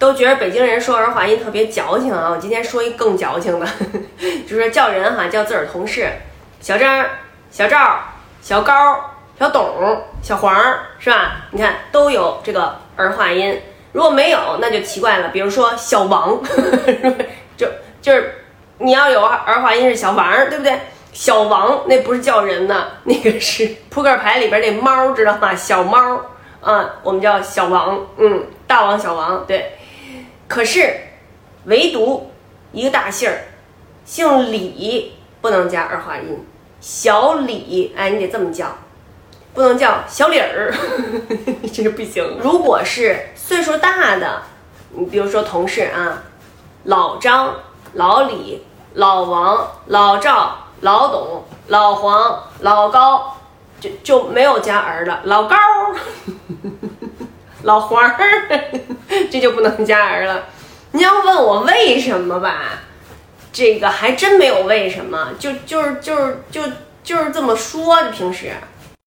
都觉得北京人说儿化音特别矫情啊。我今天说一更矫情的，就是叫人哈，叫自个儿同事，小张、小赵、小高、小董、小黄，是吧？你看都有这个儿化音。如果没有，那就奇怪了。比如说小王，就就是你要有儿化音是小王，对不对？小王那不是叫人呢，那个是扑克牌里边那猫，知道吗？小猫啊，我们叫小王，嗯，大王小王，对。可是唯独一个大姓儿，姓李不能加儿化音，小李，哎，你得这么叫，不能叫小李儿，这个不行。如果是岁数大的，你比如说同事啊，老张、老李、老王、老赵。老董、老黄、老高，就就没有加儿了。老高、老黄儿，这就不能加儿了。你要问我为什么吧，这个还真没有为什么，就就是就是就就是这么说的。平时